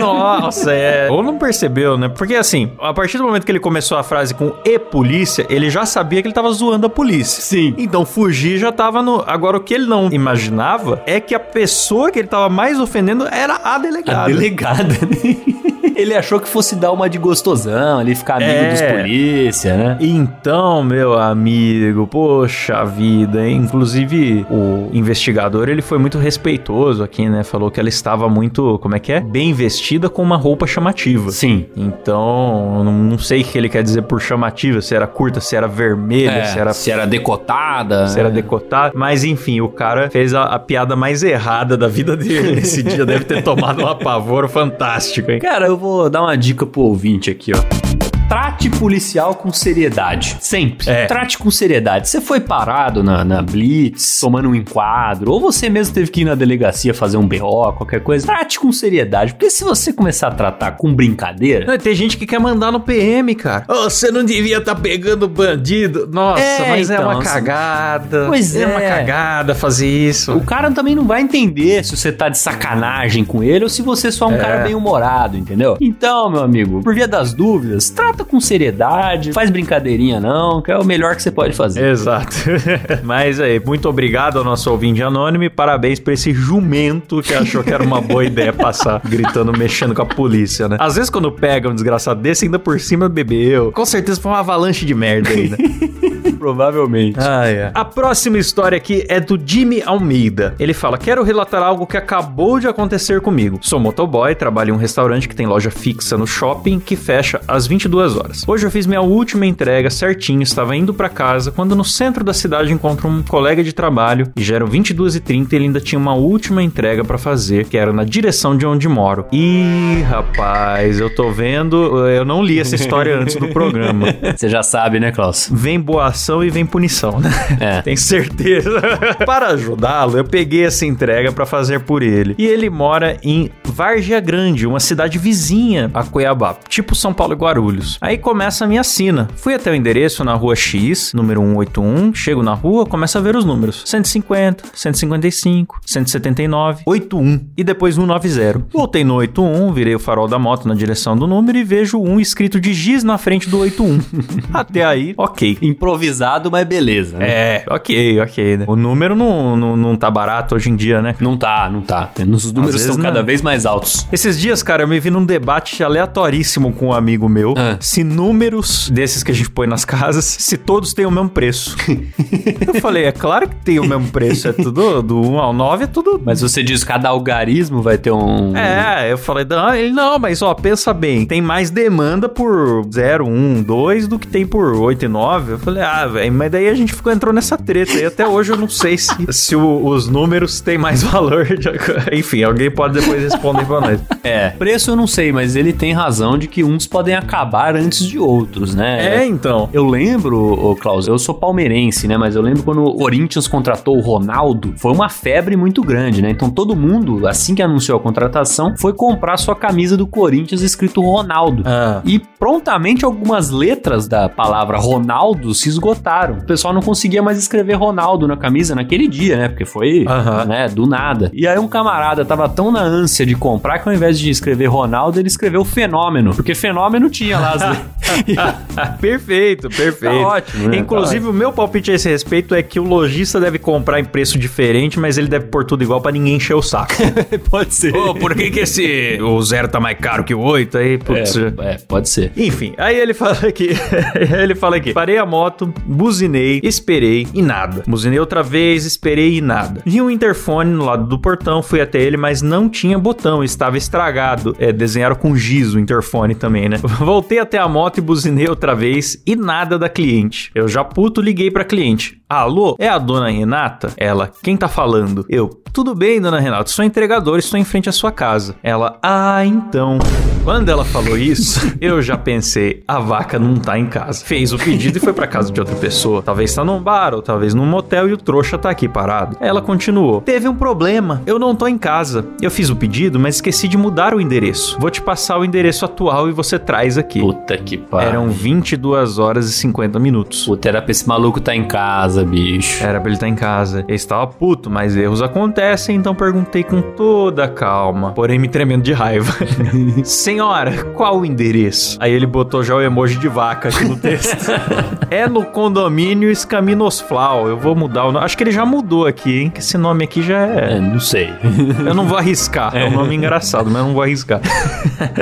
Nossa, é. Ou não percebeu, né? Porque assim, a partir do momento que ele começou a frase com e polícia, ele já sabia que ele tava zoando a polícia. Sim. Então fugir já tava no. Agora o que ele não imaginava é que a pessoa que ele tava mais ofendendo era a delegada. A delegada, né? *laughs* Ele achou que fosse dar uma de gostosão, ali ficar amigo É. dos polícia, né? Então, meu amigo, poxa vida, hein? Inclusive, o investigador, ele foi muito respeitoso aqui, né? Falou que ela estava muito, como é que é? Bem vestida com uma roupa chamativa. Sim. Então, não, sei o que ele quer dizer por chamativa, se era curta, se era vermelha, É, se era se era decotada. se era né? decotado. Mas enfim, o cara fez a, a piada mais errada da vida dele *laughs* nesse dia. Deve ter tomado um apavoro fantástico, hein? Cara, eu vou dar uma dica pro ouvinte aqui, ó. Trate policial com seriedade. Sempre. É. Trate com seriedade. Você foi parado na, na Blitz, tomando um enquadro, ou você mesmo teve que ir na delegacia fazer um BO, qualquer coisa. Trate com seriedade. Porque se você começar a tratar com brincadeira. Não, tem gente que quer mandar no PM, cara. Ô, você não devia estar pegando bandido. Nossa, É, mas é então, uma assim, cagada. Pois é. uma é. cagada fazer isso. O cara também não vai entender se você tá de sacanagem com ele ou se você só é um É. cara bem humorado, entendeu? Então, meu amigo, por via das dúvidas, trata com seriedade, faz brincadeirinha não, que é o melhor que você pode fazer. Exato. *laughs* Mas aí, muito obrigado ao nosso ouvinte anônimo e parabéns pra esse jumento que achou que era uma boa ideia passar gritando, mexendo com a polícia, né? Às vezes quando pega um desgraçado desse, ainda por cima bebeu. Com certeza foi uma avalanche de merda aí, né? *laughs* Provavelmente. Ah, é. A próxima história aqui é do Jimmy Almeida. Ele fala: Quero relatar algo que acabou de acontecer comigo. Sou motoboy, trabalho em um restaurante que tem loja fixa no shopping que fecha às 22 horas. Hoje eu fiz minha última entrega certinho, estava indo pra casa quando no centro da cidade encontro um colega de trabalho e já eram 22h30 e ele ainda tinha uma última entrega pra fazer, que era na direção de onde moro. Ih, rapaz, eu tô vendo. Eu não li essa história antes do programa. *laughs* Você já sabe, né, Klaus? Vem boa ação e vem punição, né? É. *laughs* Tenho certeza. *laughs* Para ajudá-lo, eu peguei essa entrega pra fazer por ele. E ele mora em Várzea Grande, uma cidade vizinha a Cuiabá, tipo São Paulo e Guarulhos. Aí começa a minha sina. Fui até o endereço na rua X, número 181, chego na rua, começo a ver os números: 150, 155, 179, 81 e depois 190. Voltei no 81, virei o farol da moto na direção do número e vejo um escrito de Giz na frente do 81. *laughs* Até aí, ok. Improvisado, mas beleza. Né? É, ok, ok, né? O número não, não, não tá barato hoje em dia, né? Não tá, não tá. Os números estão cada vez mais altos. Esses dias, cara, eu me vi num debate aleatoríssimo com um amigo meu. Ah. Se números desses que a gente põe nas casas, se todos têm o mesmo preço. *laughs* eu falei, é claro que tem o mesmo preço. É tudo do 1 ao 9, é tudo. Mas você diz que cada algarismo vai ter um. É, eu falei, não, ele não, mas ó, pensa bem, tem mais demanda por 0, 1, 2 do que tem por 8 e 9. Eu falei, ah, velho, mas daí a gente ficou, entrou nessa treta e até hoje eu não sei se, *laughs* se o- os números têm mais *laughs* valor. de- Enfim, alguém pode depois responder pra nós. *laughs* É. Preço eu não sei, mas ele tem razão de que uns podem acabar antes de outros, né? É, então. Eu lembro, ô Klaus, eu sou palmeirense, né? Mas eu lembro quando o Corinthians contratou o Ronaldo, foi uma febre muito grande, né? Então todo mundo, assim que anunciou a contratação, foi comprar sua camisa do Corinthians escrito Ronaldo. Ah. E prontamente algumas letras da palavra Ronaldo se esgotaram. O pessoal não conseguia mais escrever Ronaldo na camisa naquele dia, né? Porque foi, Aham. né, do nada. E aí um camarada tava tão na ânsia de comprar que ao invés de escrever Ronaldo, ele escreveu Fenômeno. Porque Fenômeno tinha lá as. *laughs* *laughs* perfeito, perfeito. Tá ótimo, né? Inclusive, Tá o meu palpite a esse respeito é que o lojista deve comprar em preço diferente, mas ele deve pôr tudo igual pra ninguém encher o saco. *laughs* Pode ser. Ô, por que que esse... O zero tá mais caro que o 8? Aí, putz... É, é, pode ser. Enfim, aí ele fala aqui, *laughs* ele fala aqui, parei a moto buzinei, esperei e nada. Buzinei outra vez, esperei e nada. Vi um interfone no lado do portão, fui até ele, mas não tinha botão, estava estragado. É, desenharam com giz o interfone também, né? Voltei até a moto e buzinei outra vez e nada da cliente. Eu já puto liguei pra cliente. Alô, é a dona Renata? Ela, quem tá falando? Eu, tudo bem, dona Renata, sou entregador, estou em frente à sua casa. Ela, ah, então. Quando ela falou isso, *laughs* eu já pensei, a vaca não tá em casa. Fez o pedido e foi pra casa de outra pessoa. Talvez tá num bar ou talvez num motel e o trouxa tá aqui parado. Ela continuou. Teve um problema. Eu não tô em casa. Eu fiz o pedido, mas esqueci de mudar o endereço. Vou te passar o endereço atual e você traz aqui. Puta que pariu. Eram 22 horas e 50 minutos. Puta, era pra esse maluco tá em casa, bicho. Era pra ele estar em casa. Ele estava puto, mas erros acontecem, então perguntei com toda calma, porém me tremendo de raiva. *laughs* Senhora, qual o endereço? Aí ele botou já o emoji de vaca aqui no texto. *laughs* é no condomínio Escaminosflau. Eu vou mudar o nome. Acho que ele já mudou aqui, hein? Que esse nome aqui já É, é. não sei. *laughs* Eu não vou arriscar. É um nome engraçado, mas eu não vou arriscar.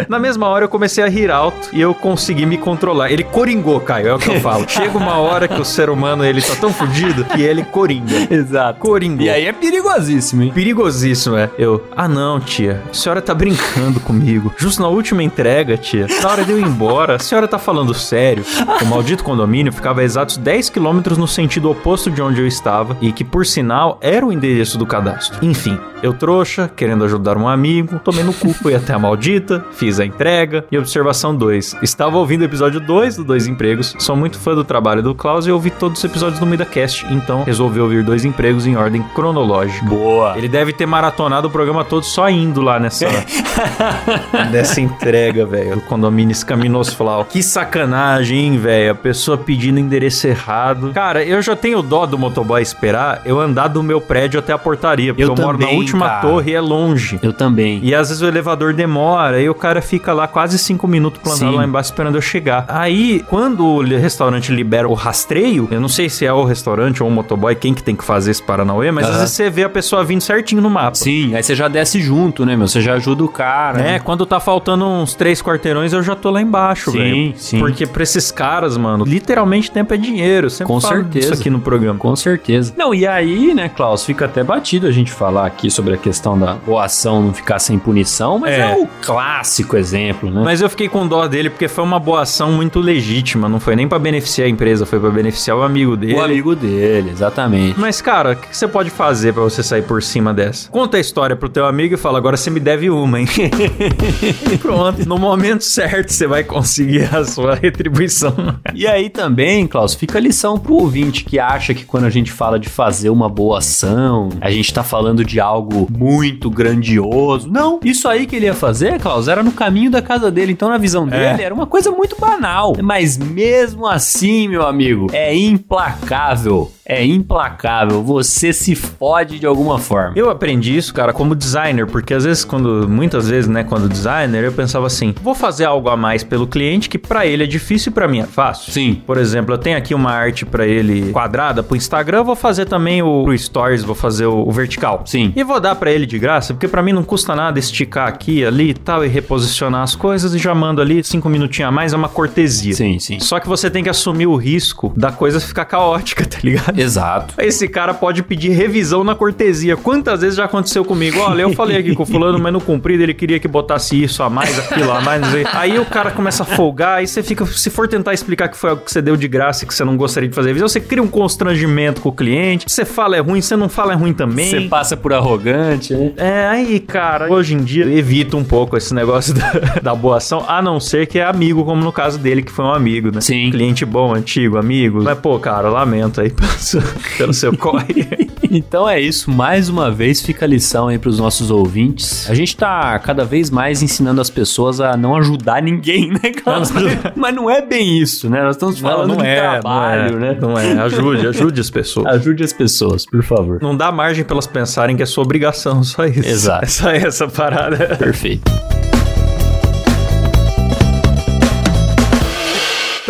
Na mesma hora eu comecei a rir alto e eu consegui me controlar. Ele coringou, Caio, é o que eu falo. *laughs* Chega uma hora que o ser humano ele tá tão fudido que ele coringa. Exato. Coringou. E aí é perigosíssimo, hein? Perigosíssimo, é. Eu, ah não, tia, a senhora tá brincando comigo. Justo na última entrega, tia, na hora de eu ir embora, a senhora tá falando sério. O maldito condomínio ficava a exatos 10 quilômetros no sentido oposto de onde eu estava e que, por sinal, era o endereço do cadastro. Enfim, eu trouxa, querendo ajudar um amigo, tomei no cu, fui até a maldita, fiz a entrega. E observação 2, estava ouvindo o episódio 2 do Dois Empregos, sou muito fã do trabalho do Klaus e ouvi todos os episódios do MidaCast, então resolvi ouvir Dois Empregos em ordem cronológica. Boa. Ele deve ter maratonado o programa todo só indo lá nessa *laughs* nessa entrega, velho, do condomínio Escaminosflau. Que sacanagem, hein, velho? A pessoa pedindo endereço errado. Cara, eu já tenho dó do motoboy esperar eu andar do meu prédio até a portaria, porque eu, Eu moro na também, última cara. torre e é longe. Eu também. E às vezes o elevador demora, e o cara fica lá quase cinco minutos plantado Sim. lá embaixo esperando eu chegar. Aí, quando o restaurante libera o rastreio, eu não sei se é o restaurante ou o motoboy, quem que tem que fazer esse Paranauê, mas às Aham. vezes você vê a pessoa vindo certinho no mapa. Sim, aí você já desce junto, né, meu? Você já ajuda o cara. É, né? quando tá faltando uns três quarteirões, eu já tô lá embaixo, Sim, velho. sim. Porque pra esses caras, mano, literalmente tempo é dinheiro. Eu Sempre Com certeza. disso aqui no programa. Com certeza. Não, e aí, né, Klaus, fica até batido a gente falar aqui sobre a questão da boa ação não ficar sem punição, mas é, É. o clássico exemplo, né? Mas eu fiquei com dó dele porque foi uma boa ação muito legítima. Não foi nem pra beneficiar a empresa, foi pra beneficiar o amigo dele. o amigo dele, exatamente. Mas, cara, o que que você pode fazer pra você sair por cima dessa? Conta a história pro teu amigo e fala, agora você me deve uma, hein? *laughs* e pronto. No momento certo, você vai conseguir a sua retribuição. E aí também, Klaus, fica a lição pro ouvinte que acha que quando a gente fala de fazer uma boa ação, a gente tá falando de algo muito grandioso. Não, isso aí que ele ia fazer, Klaus, era no caminho da casa dele. Então, na visão dele, era uma coisa muito banal. Mas mesmo assim, meu amigo, é implacável. É implacável. Você se fode de alguma forma. Eu aprendi isso, cara, como designer, porque às vezes, quando, muitas vezes, né, quando designer, eu pensava assim: vou fazer algo a mais pelo cliente que pra ele é difícil e pra mim é fácil. Sim. Por exemplo, eu tenho aqui uma arte pra ele quadrada pro Instagram, eu vou fazer também o pro Stories, vou fazer o, o vertical. Sim. E vou dar pra ele de graça, porque pra mim não custa nada esticar aqui, ali e tal, e reposicionar as coisas e já mando ali cinco minutinhos a mais, é uma cortesia. Sim, sim. Só que você tem que assumir o risco da coisa ficar caótica, *laughs* tá ligado? Exato. Esse cara pode pedir revisão na cortesia. Quantas vezes já aconteceu comigo? Olha, eu falei aqui com o fulano, mas no cumprido ele queria que botasse isso a mais, aquilo a mais, não sei. Aí o cara começa a folgar, aí você fica, se for tentar explicar que foi algo que você deu de graça e que você não gostaria de fazer revisão, você cria um constrangimento com o cliente. Você fala é ruim, você não fala é ruim também. Você passa por arrogante, né? É, aí, cara, hoje em dia evita um pouco esse negócio *laughs* da, da boa ação, a não ser que é amigo, como no caso dele, que foi um amigo, né? Sim. Cliente bom, antigo, amigo. Mas, pô, cara, lamento aí *laughs* pelo seu, pelo seu corre. *laughs* Então é isso, mais uma vez fica a lição aí pros nossos ouvintes. A gente tá cada vez mais ensinando as pessoas a não ajudar ninguém, né? *laughs* Não, não- Mas não é bem isso, né? Nós estamos falando de trabalho, não é, né? Não é, ajude, ajude as pessoas. Ajude as pessoas, por favor. Não dá margem pra elas pensarem que é sua obrigação, só isso. Exato. É só essa parada. Perfeito.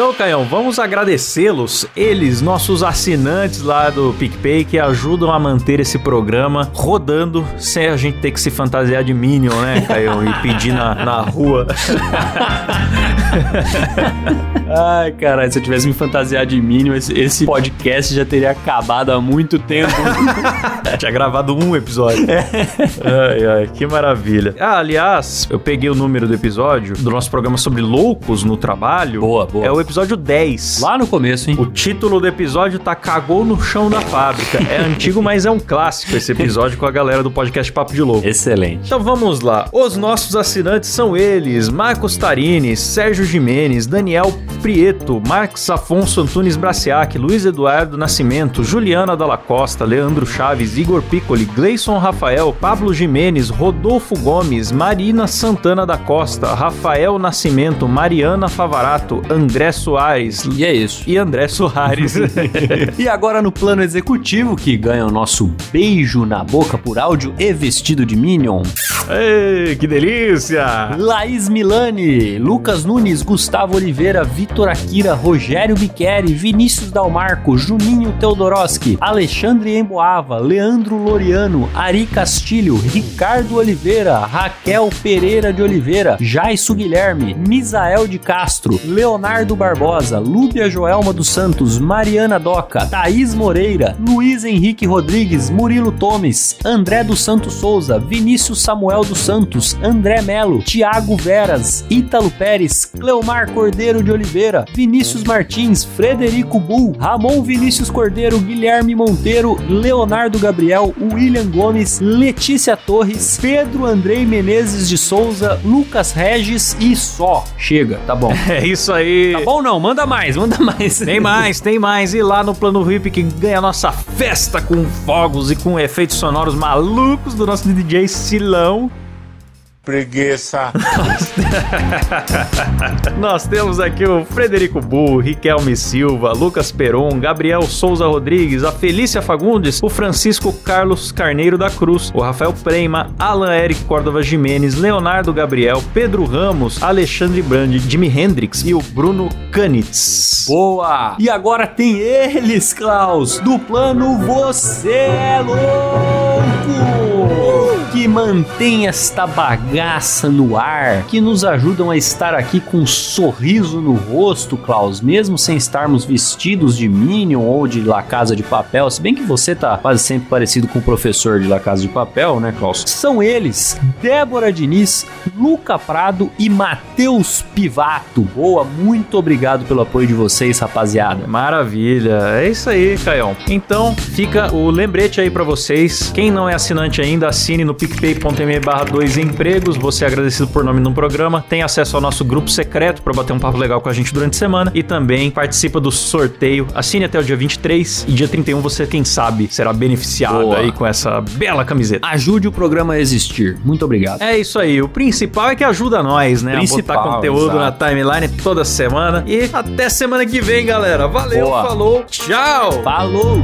Então Caião, vamos agradecê-los, eles, nossos assinantes lá do PicPay, que ajudam a manter esse programa rodando sem a gente ter que se fantasiar de Minion, né, Caião? E pedir na, na rua. *laughs* Ai, caralho, se eu tivesse me fantasiado de Minion, esse, esse podcast já teria acabado há muito tempo. *laughs* Tinha gravado um episódio. Ai, ai, que maravilha. Ah, aliás, eu peguei o número do episódio do nosso programa sobre loucos no trabalho. Boa, boa. É o episódio 10. Lá no começo, hein? O título do episódio tá Cagou no chão da fábrica. É *laughs* antigo, mas é um clássico esse episódio com a galera do podcast Papo de Louco. Excelente. Então vamos lá. Os nossos assinantes são eles: Marcos Tarini, Sérgio Jimenez, Daniel Prieto, Marcos Afonso Antunes Braciac, Luiz Eduardo Nascimento, Juliana Dalla Costa, Leandro Chaves, Igor Piccoli, Gleison Rafael, Pablo Jimenez, Rodolfo Gomes, Marina Santana da Costa, Rafael Nascimento, Mariana Favarato, André Soares E é isso. e André Soares. *laughs* E agora no plano executivo, que ganha o nosso beijo na boca por áudio e vestido de Minion, Ei, que delícia! Laís Milani, Lucas Nunes, Gustavo Oliveira, Vitor Akira, Rogério Biqueri, Vinícius Dalmarco, Juninho Teodoroski, Alexandre Emboava, Leandro Loriano, Ari Castilho, Ricardo Oliveira, Raquel Pereira de Oliveira, Jaisso Guilherme, Misael de Castro, Leonardo Barbosa, Lúbia Joelma dos Santos, Mariana Doca, Thaís Moreira, Luiz Henrique Rodrigues, Murilo Tomes, André dos Santos Souza, Vinícius Samuel dos Santos, André Melo, Tiago Veras, Ítalo Pérez, Cleomar Cordeiro de Oliveira, Vinícius Martins, Frederico Bull, Ramon Vinícius Cordeiro, Guilherme Monteiro, Leonardo Gabriel, William Gomes, Letícia Torres, Pedro Andrei Menezes de Souza, Lucas Regis e só. Chega, tá bom. *laughs* É isso aí. Tá bom não, manda mais, manda mais. Tem mais, tem mais. E lá no Plano VIP que ganha a nossa festa com fogos e com efeitos sonoros malucos do nosso DJ Silão. Preguiça. *laughs* Nós temos aqui o Frederico Bull, Riquelme Silva, Lucas Peron, Gabriel Souza Rodrigues, a Felícia Fagundes, o Francisco Carlos Carneiro da Cruz, o Rafael Prema, Alan Eric Córdova Jimenez, Leonardo Gabriel, Pedro Ramos, Alexandre Brandi, Jimi Hendrix e o Bruno Canitz. Boa! E agora tem eles, Klaus, do plano Você é Louco! Mantém esta bagaça no ar, que nos ajudam a estar aqui com um sorriso no rosto, Klaus, mesmo sem estarmos vestidos de Minion ou de La Casa de Papel, se bem que você tá quase sempre parecido com o professor de La Casa de Papel, né, Klaus? São eles, Débora Diniz, Luca Prado e Matheus Pivato. Boa, muito obrigado pelo apoio de vocês, rapaziada. Maravilha, é isso aí, Caião. Então, fica o lembrete aí pra vocês. Quem não é assinante ainda, assine no picpay.me barra dois empregos. Você é agradecido por nome no programa. Tem acesso ao nosso grupo secreto pra bater um papo legal com a gente durante a semana. E também participa do sorteio. Assine até o dia 23 e dia 31 você, quem sabe, será beneficiado Boa. aí com essa bela camiseta. Ajude o programa a existir. Muito obrigado. É isso aí. O principal é que ajuda nós, né? Principal, a botar conteúdo exato. na timeline toda semana. E até semana que vem, galera. Valeu, Boa. falou, tchau! Falou!